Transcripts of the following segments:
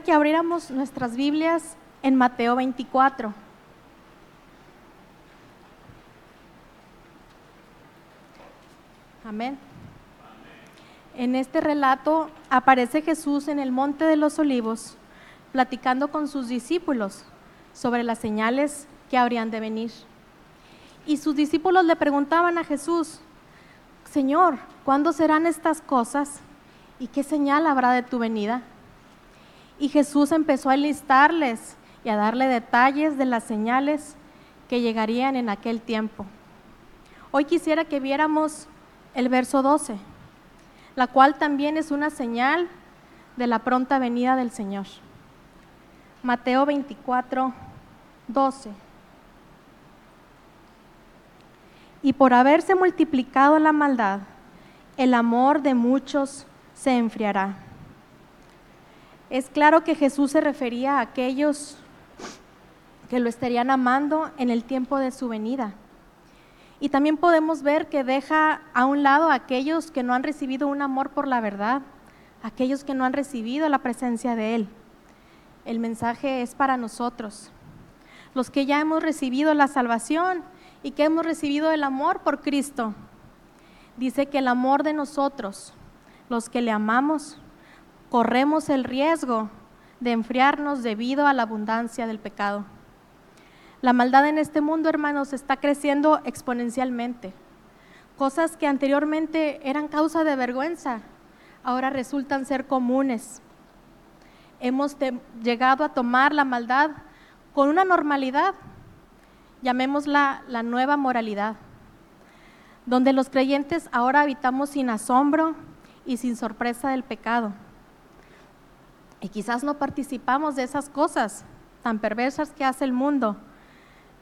que abriéramos nuestras Biblias en Mateo 24. Amén. En este relato aparece Jesús en el Monte de los Olivos, platicando con sus discípulos sobre las señales que habrían de venir. Y sus discípulos le preguntaban a Jesús, Señor, ¿cuándo serán estas cosas? ¿Y qué señal habrá de tu venida? Y Jesús empezó a enlistarles y a darle detalles de las señales que llegarían en aquel tiempo. Hoy quisiera que viéramos el verso 12, la cual también es una señal de la pronta venida del Señor. Mateo 24, 12. Y por haberse multiplicado la maldad, el amor de muchos se enfriará. Es claro que Jesús se refería a aquellos que lo estarían amando en el tiempo de su venida. Y también podemos ver que deja a un lado a aquellos que no han recibido un amor por la verdad, aquellos que no han recibido la presencia de Él. El mensaje es para nosotros, los que ya hemos recibido la salvación y que hemos recibido el amor por Cristo. Dice que el amor de nosotros, los que le amamos, corremos el riesgo de enfriarnos debido a la abundancia del pecado. La maldad en este mundo, hermanos, está creciendo exponencialmente. Cosas que anteriormente eran causa de vergüenza, ahora resultan ser comunes. Hemos llegado a tomar la maldad con una normalidad, llamémosla la nueva moralidad, donde los creyentes ahora habitamos sin asombro y sin sorpresa del pecado. Y quizás no participamos de esas cosas tan perversas que hace el mundo,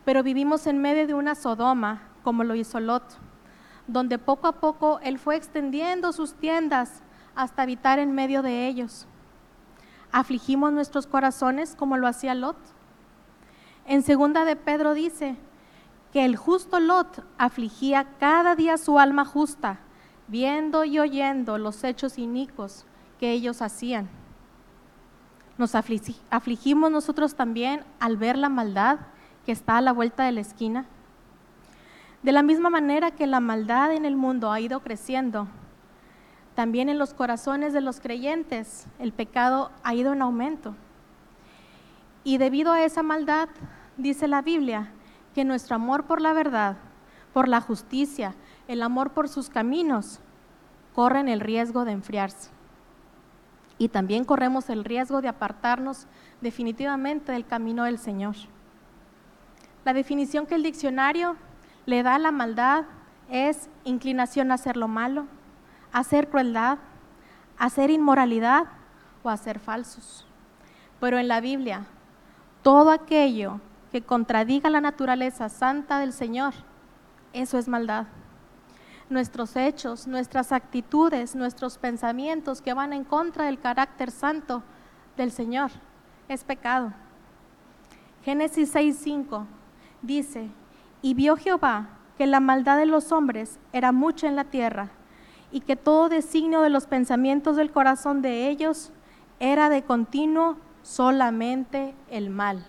pero vivimos en medio de una Sodoma, como lo hizo Lot, donde poco a poco él fue extendiendo sus tiendas hasta habitar en medio de ellos. Afligimos nuestros corazones como lo hacía Lot. En segunda de Pedro dice que el justo Lot afligía cada día su alma justa, viendo y oyendo los hechos inicuos que ellos hacían. Nos afligimos nosotros también al ver la maldad que está a la vuelta de la esquina. De la misma manera que la maldad en el mundo ha ido creciendo, también en los corazones de los creyentes el pecado ha ido en aumento. Y debido a esa maldad, dice la Biblia, que nuestro amor por la verdad, por la justicia, el amor por sus caminos, corren el riesgo de enfriarse. Y también corremos el riesgo de apartarnos definitivamente del camino del Señor. La definición que el diccionario le da a la maldad es inclinación a hacer lo malo, a hacer crueldad, a hacer inmoralidad o a ser falsos. Pero en la Biblia, todo aquello que contradiga la naturaleza santa del Señor, eso es maldad. Nuestros hechos, nuestras actitudes, nuestros pensamientos que van en contra del carácter santo del Señor, es pecado. Génesis 6:5 dice, y vio Jehová que la maldad de los hombres era mucha en la tierra, y que todo designio de los pensamientos del corazón de ellos era de continuo solamente el mal.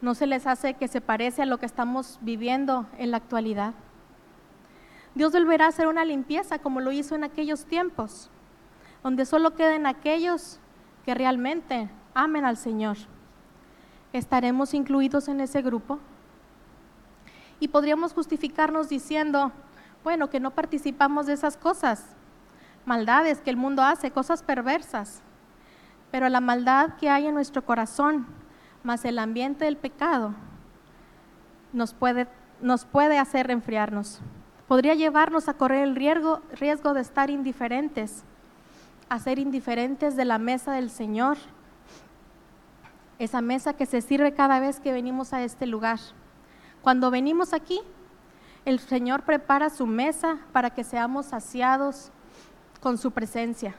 ¿No se les hace que se parece a lo que estamos viviendo en la actualidad? Dios volverá a hacer una limpieza como lo hizo en aquellos tiempos, donde solo queden aquellos que realmente amen al Señor. ¿Estaremos incluidos en ese grupo? Y podríamos justificarnos diciendo, bueno, que no participamos de esas cosas, maldades que el mundo hace, cosas perversas. Pero la maldad que hay en nuestro corazón más el ambiente del pecado nos puede, nos puede hacer enfriarnos. Podría llevarnos a correr el riesgo, riesgo de estar indiferentes, a ser indiferentes de la mesa del Señor, esa mesa que se sirve cada vez que venimos a este lugar. Cuando venimos aquí, el Señor prepara su mesa para que seamos saciados con su presencia.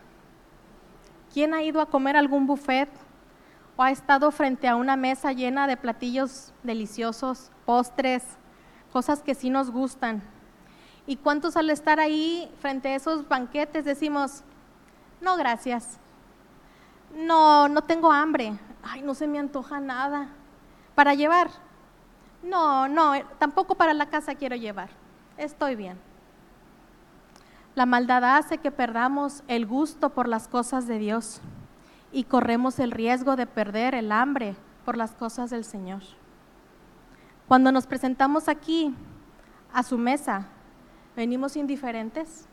¿Quién ha ido a comer algún buffet o ha estado frente a una mesa llena de platillos deliciosos, postres, cosas que sí nos gustan? ¿Y cuántos al estar ahí frente a esos banquetes decimos, no, gracias, no, no tengo hambre, ay, no se me antoja nada para llevar? No, no, tampoco para la casa quiero llevar, estoy bien. La maldad hace que perdamos el gusto por las cosas de Dios y corremos el riesgo de perder el hambre por las cosas del Señor. Cuando nos presentamos aquí a su mesa, ¿venimos indiferentes?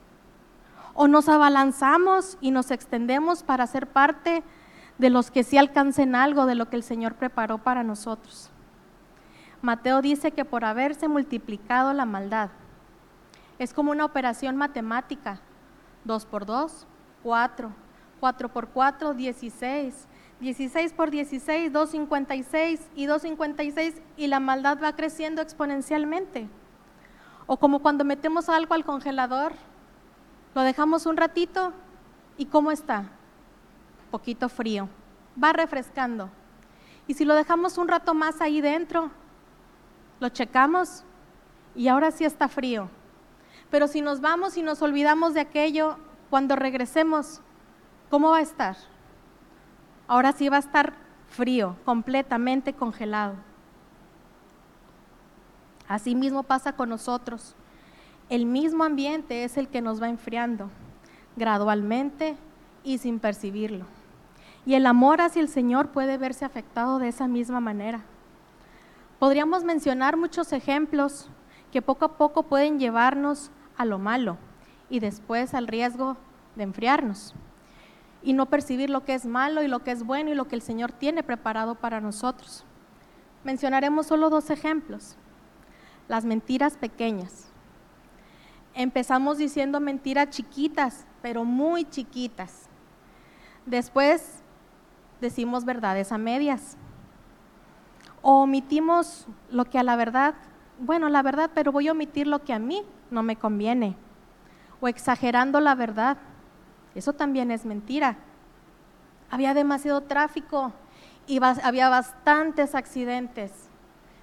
¿O nos abalanzamos y nos extendemos para ser parte de los que sí alcancen algo de lo que el Señor preparó para nosotros? Mateo dice que por haberse multiplicado la maldad, es como una operación matemática. 2 por 2, 4. 4 por 4, 16. 16 por 16, 256 y 256 y la maldad va creciendo exponencialmente. O como cuando metemos algo al congelador, lo dejamos un ratito y ¿cómo está? Poquito frío. Va refrescando. Y si lo dejamos un rato más ahí dentro, lo checamos y ahora sí está frío. Pero si nos vamos y nos olvidamos de aquello, cuando regresemos, ¿cómo va a estar? Ahora sí va a estar frío, completamente congelado. Así mismo pasa con nosotros. El mismo ambiente es el que nos va enfriando, gradualmente y sin percibirlo. Y el amor hacia el Señor puede verse afectado de esa misma manera. Podríamos mencionar muchos ejemplos que poco a poco pueden llevarnos a lo malo y después al riesgo de enfriarnos y no percibir lo que es malo y lo que es bueno y lo que el Señor tiene preparado para nosotros. Mencionaremos solo dos ejemplos. Las mentiras pequeñas. Empezamos diciendo mentiras chiquitas, pero muy chiquitas. Después decimos verdades a medias. O omitimos lo que a la verdad, bueno, la verdad, pero voy a omitir lo que a mí no me conviene. O exagerando la verdad. Eso también es mentira. Había demasiado tráfico y había bastantes accidentes.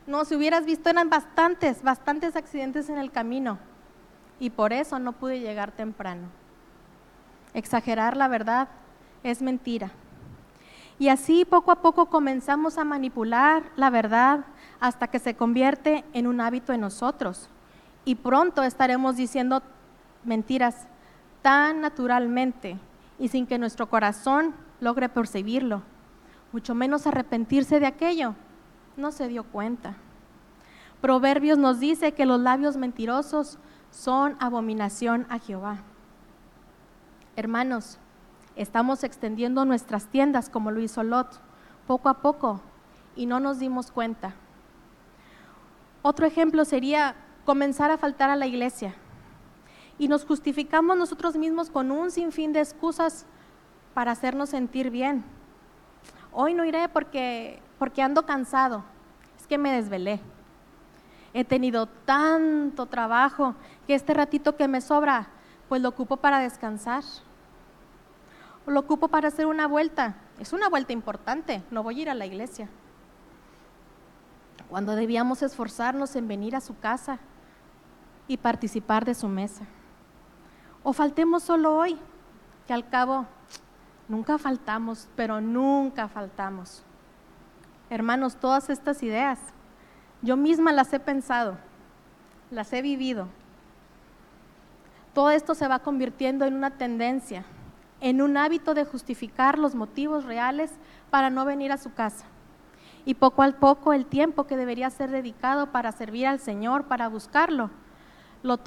No, si hubieras visto, eran bastantes, bastantes accidentes en el camino. Y por eso no pude llegar temprano. Exagerar la verdad es mentira. Y así poco a poco comenzamos a manipular la verdad hasta que se convierte en un hábito en nosotros y pronto estaremos diciendo mentiras tan naturalmente y sin que nuestro corazón logre percibirlo, mucho menos arrepentirse de aquello. No se dio cuenta. Proverbios nos dice que los labios mentirosos son abominación a Jehová. Hermanos, estamos extendiendo nuestras tiendas como lo hizo Lot, poco a poco, y no nos dimos cuenta. Otro ejemplo sería comenzar a faltar a la iglesia. Y nos justificamos nosotros mismos con un sinfín de excusas para hacernos sentir bien. Hoy no iré porque, porque ando cansado, es que me desvelé. He tenido tanto trabajo que este ratito que me sobra, pues lo ocupo para descansar. O lo ocupo para hacer una vuelta. Es una vuelta importante, no voy a ir a la iglesia. Cuando debíamos esforzarnos en venir a su casa y participar de su mesa. O faltemos solo hoy, que al cabo nunca faltamos, pero nunca faltamos. Hermanos, todas estas ideas, yo misma las he pensado, las he vivido. Todo esto se va convirtiendo en una tendencia, en un hábito de justificar los motivos reales para no venir a su casa. Y poco a poco el tiempo que debería ser dedicado para servir al Señor, para buscarlo, lo,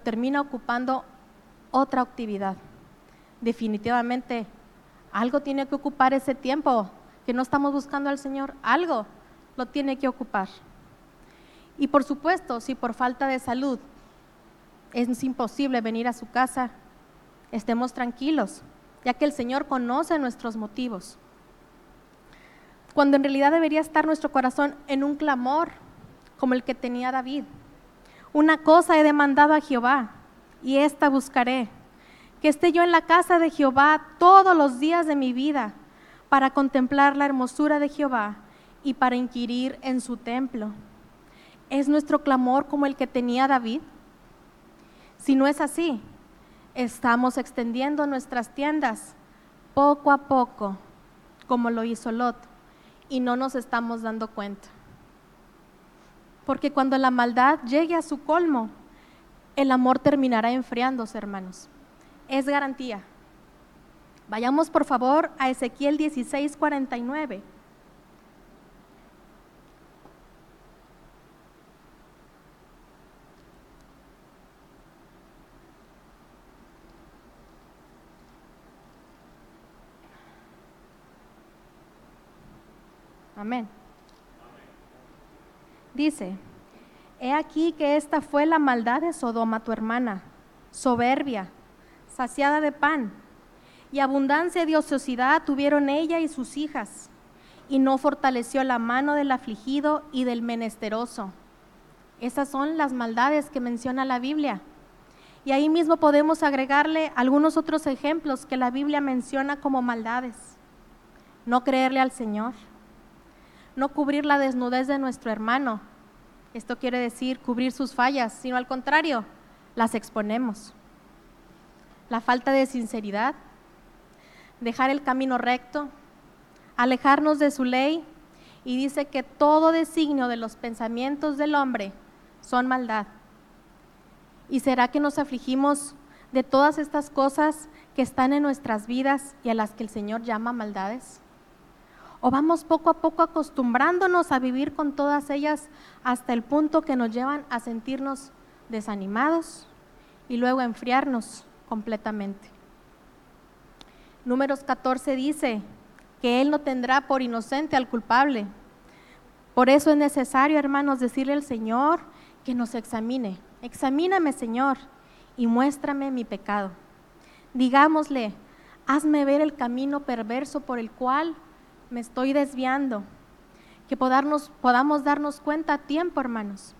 termina ocupando otra actividad. Definitivamente, algo tiene que ocupar ese tiempo que no estamos buscando al Señor, algo lo tiene que ocupar. Y por supuesto, si por falta de salud es imposible venir a su casa, estemos tranquilos, ya que el Señor conoce nuestros motivos. Cuando en realidad debería estar nuestro corazón en un clamor como el que tenía David. Una cosa he demandado a Jehová y esta buscaré, que esté yo en la casa de Jehová todos los días de mi vida para contemplar la hermosura de Jehová y para inquirir en su templo. ¿Es nuestro clamor como el que tenía David? Si no es así, estamos extendiendo nuestras tiendas poco a poco, como lo hizo Lot, y no nos estamos dando cuenta. Porque cuando la maldad llegue a su colmo, el amor terminará enfriándose, hermanos. Es garantía. Vayamos por favor a Ezequiel 16, 49. Amén. Dice, he aquí que esta fue la maldad de Sodoma, tu hermana, soberbia, saciada de pan, y abundancia de ociosidad tuvieron ella y sus hijas, y no fortaleció la mano del afligido y del menesteroso. Esas son las maldades que menciona la Biblia. Y ahí mismo podemos agregarle algunos otros ejemplos que la Biblia menciona como maldades. No creerle al Señor no cubrir la desnudez de nuestro hermano. Esto quiere decir cubrir sus fallas, sino al contrario, las exponemos. La falta de sinceridad, dejar el camino recto, alejarnos de su ley y dice que todo designio de los pensamientos del hombre son maldad. ¿Y será que nos afligimos de todas estas cosas que están en nuestras vidas y a las que el Señor llama maldades? ¿O vamos poco a poco acostumbrándonos a vivir con todas ellas hasta el punto que nos llevan a sentirnos desanimados y luego a enfriarnos completamente? Números 14 dice que Él no tendrá por inocente al culpable. Por eso es necesario, hermanos, decirle al Señor que nos examine. Examíname, Señor, y muéstrame mi pecado. Digámosle, hazme ver el camino perverso por el cual me estoy desviando. Que podamos, darnos cuenta a tiempo, hermanos.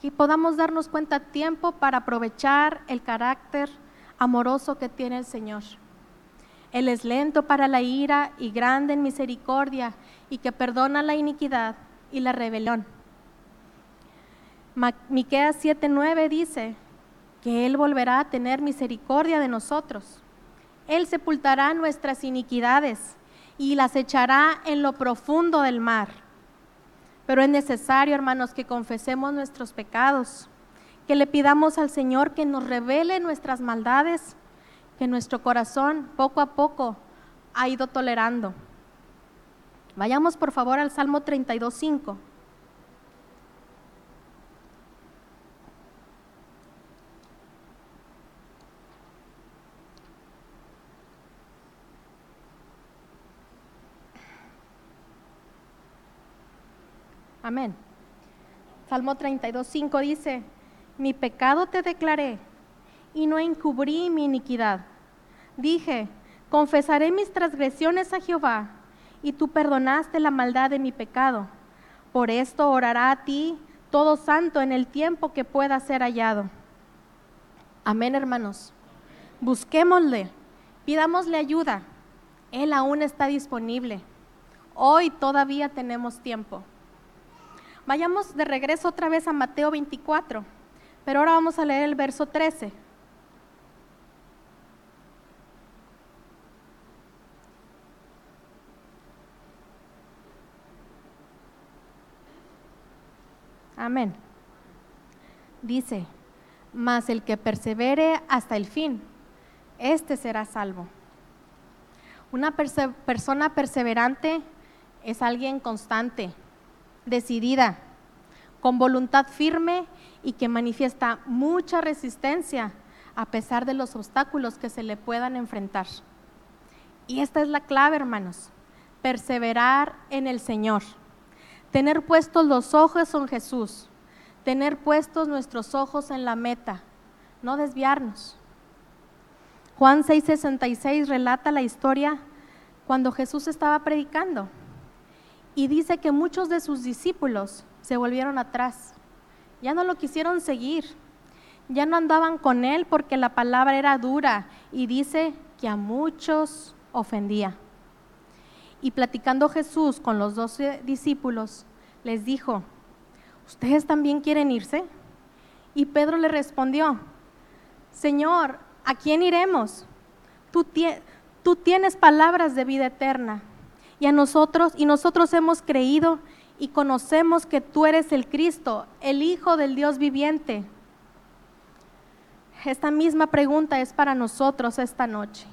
Que podamos darnos cuenta a tiempo para aprovechar el carácter amoroso que tiene el Señor. Él es lento para la ira y grande en misericordia y que perdona la iniquidad y la rebelión. Miqueas 7:9 dice que él volverá a tener misericordia de nosotros. Él sepultará nuestras iniquidades y las echará en lo profundo del mar. Pero es necesario, hermanos, que confesemos nuestros pecados, que le pidamos al Señor que nos revele nuestras maldades, que nuestro corazón poco a poco ha ido tolerando. Vayamos por favor al Salmo 32.5. Amén. Salmo 32, 5 dice, mi pecado te declaré y no encubrí mi iniquidad. Dije, confesaré mis transgresiones a Jehová y tú perdonaste la maldad de mi pecado. Por esto orará a ti todo santo en el tiempo que pueda ser hallado. Amén, hermanos. Busquémosle, pidámosle ayuda. Él aún está disponible. Hoy todavía tenemos tiempo. Vayamos de regreso otra vez a Mateo 24, pero ahora vamos a leer el verso 13. Amén. Dice, mas el que persevere hasta el fin, este será salvo. Una persona perseverante es alguien constante, decidida, con voluntad firme y que manifiesta mucha resistencia a pesar de los obstáculos que se le puedan enfrentar. Y esta es la clave, hermanos. perseverar en el Señor, tener puestos los ojos en Jesús, tener puestos nuestros ojos en la meta, no desviarnos. Juan 6:66 relata la historia cuando Jesús estaba predicando. Y dice que muchos de sus discípulos se volvieron atrás, ya no lo quisieron seguir, ya no andaban con él porque la palabra era dura. Y dice que a muchos ofendía. Y platicando Jesús con los doce discípulos, les dijo, ¿ustedes también quieren irse? Y Pedro le respondió, Señor, ¿a quién iremos? Tú, tú tienes palabras de vida eterna y a nosotros y nosotros hemos creído y conocemos que tú eres el Cristo, el Hijo del Dios viviente. Esta misma pregunta es para nosotros esta noche.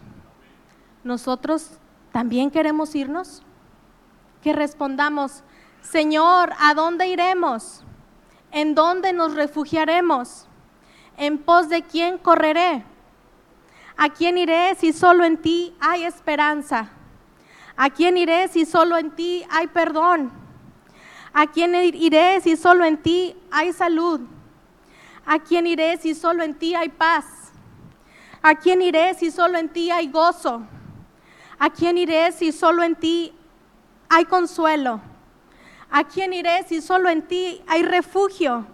¿Nosotros también queremos irnos? Que respondamos, Señor, ¿a dónde iremos? ¿En dónde nos refugiaremos? ¿En pos de quién correré? ¿A quién iré si solo en ti hay esperanza? ¿A quién iré si solo en ti hay perdón? ¿A quién iré si solo en ti hay salud? ¿A quién iré si solo en ti hay paz? ¿A quién iré si solo en ti hay gozo? ¿A quién iré si solo en ti hay consuelo? ¿A quién iré si solo en ti hay refugio?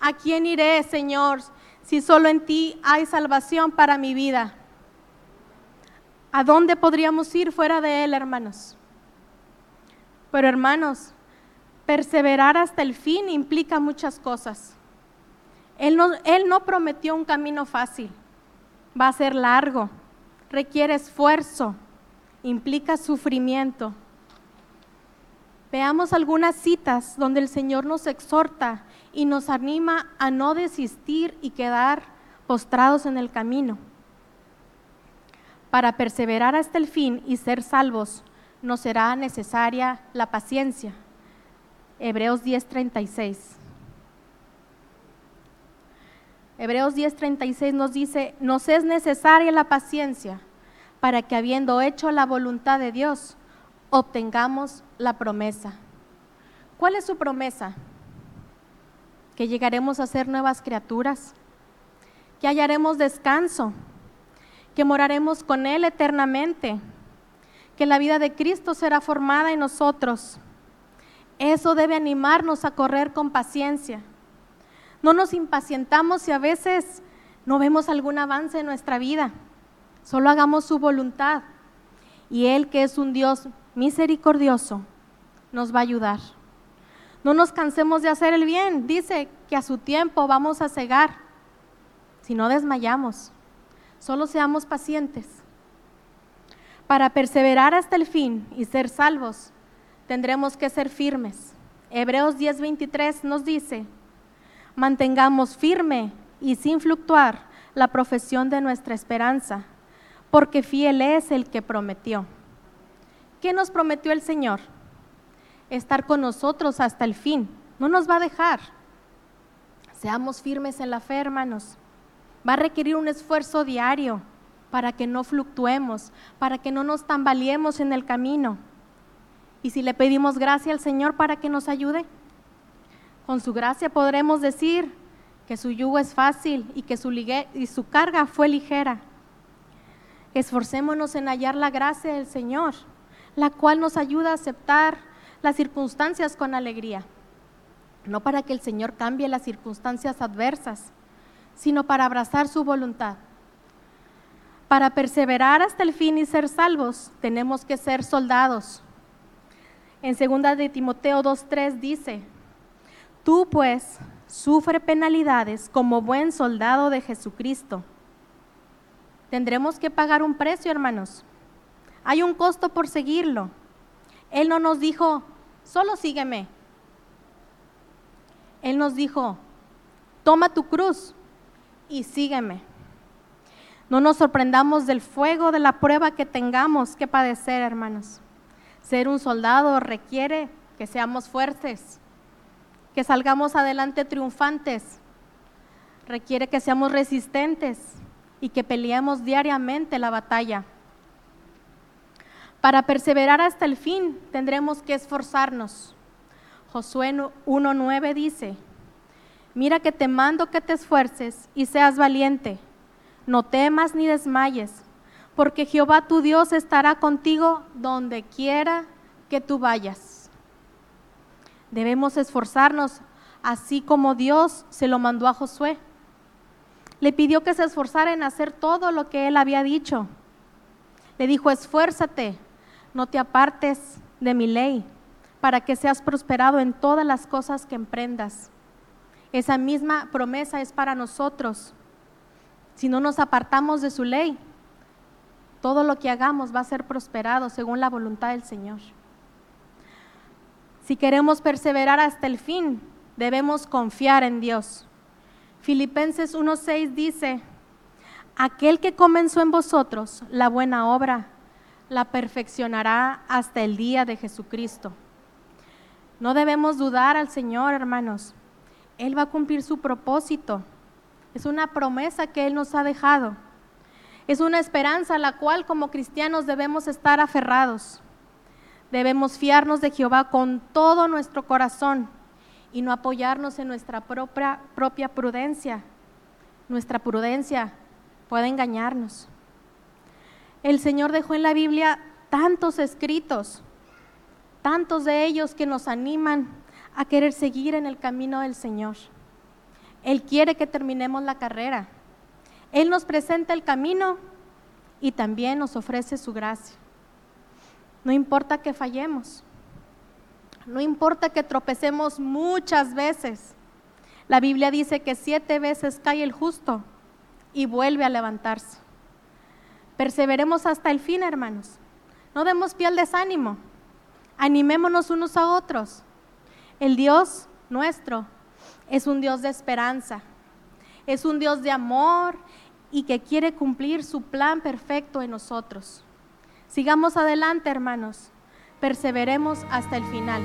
¿A quién iré, Señor, si solo en ti hay salvación para mi vida? ¿A dónde podríamos ir fuera de Él, hermanos? Pero hermanos, perseverar hasta el fin implica muchas cosas. Él no, él no prometió un camino fácil, va a ser largo, requiere esfuerzo, implica sufrimiento. Veamos algunas citas donde el Señor nos exhorta y nos anima a no desistir y quedar postrados en el camino. Para perseverar hasta el fin y ser salvos, nos será necesaria la paciencia. Hebreos 10:36. Hebreos 10:36 nos dice, nos es necesaria la paciencia para que habiendo hecho la voluntad de Dios, obtengamos la promesa. ¿Cuál es su promesa? Que llegaremos a ser nuevas criaturas, que hallaremos descanso, que moraremos con Él eternamente, que la vida de Cristo será formada en nosotros eso debe animarnos a correr con paciencia. No nos impacientamos si a veces no vemos algún avance en nuestra vida. Solo hagamos su voluntad. Y Él, que es un Dios misericordioso, nos va a ayudar. No nos cansemos de hacer el bien. Dice que a su tiempo vamos a cegar. Si no desmayamos, solo seamos pacientes. Para perseverar hasta el fin y ser salvos, tendremos que ser firmes. Hebreos 10:23 nos dice, mantengamos firme y sin fluctuar la profesión de nuestra esperanza, porque fiel es el que prometió. ¿Qué nos prometió el Señor? Estar con nosotros hasta el fin. No nos va a dejar. Seamos firmes en la fe, hermanos. Va a requerir un esfuerzo diario para que no fluctuemos, para que no nos tambaleemos en el camino. Y si le pedimos gracia al Señor para que nos ayude, con su gracia podremos decir que su yugo es fácil y que su, su carga fue ligera. Esforcémonos en hallar la gracia del Señor, la cual nos ayuda a aceptar las circunstancias con alegría. No para que el Señor cambie las circunstancias adversas, sino para abrazar su voluntad. Para perseverar hasta el fin y ser salvos, tenemos que ser soldados, en 2 de Timoteo 2.3 dice, tú pues sufre penalidades como buen soldado de Jesucristo. Tendremos que pagar un precio, hermanos. Hay un costo por seguirlo. Él no nos dijo, solo sígueme. Él nos dijo, toma tu cruz y sígueme. No nos sorprendamos del fuego de la prueba que tengamos que padecer, hermanos. Ser un soldado requiere que seamos fuertes, que salgamos adelante triunfantes, requiere que seamos resistentes y que peleemos diariamente la batalla. Para perseverar hasta el fin tendremos que esforzarnos. Josué 1.9 dice, mira que te mando que te esfuerces y seas valiente, no temas ni desmayes, porque Jehová tu Dios estará contigo donde quiera que tú vayas. Debemos esforzarnos así como Dios se lo mandó a Josué. Le pidió que se esforzara en hacer todo lo que él había dicho. Le dijo, esfuérzate, no te apartes de mi ley, para que seas prosperado en todas las cosas que emprendas. Esa misma promesa es para nosotros. Si no nos apartamos de su ley, todo lo que hagamos va a ser prosperado según la voluntad del Señor. Si queremos perseverar hasta el fin, debemos confiar en Dios. Filipenses 1.6 dice, aquel que comenzó en vosotros la buena obra, la perfeccionará hasta el día de Jesucristo. No debemos dudar al Señor, hermanos. Él va a cumplir su propósito. Es una promesa que Él nos ha dejado. Es una esperanza a la cual como cristianos debemos estar aferrados. Debemos fiarnos de Jehová con todo nuestro corazón y no apoyarnos en nuestra propia, propia prudencia. Nuestra prudencia puede engañarnos. El Señor dejó en la Biblia tantos escritos, tantos de ellos que nos animan a querer seguir en el camino del Señor. Él quiere que terminemos la carrera. Él nos presenta el camino y también nos ofrece su gracia. No importa que fallemos, no importa que tropecemos muchas veces. La Biblia dice que siete veces cae el justo y vuelve a levantarse. Perseveremos hasta el fin, hermanos. No demos pie al desánimo. Animémonos unos a otros. El Dios nuestro es un Dios de esperanza. Es un Dios de amor y que quiere cumplir su plan perfecto en nosotros. Sigamos adelante, hermanos perseveremos hasta el final.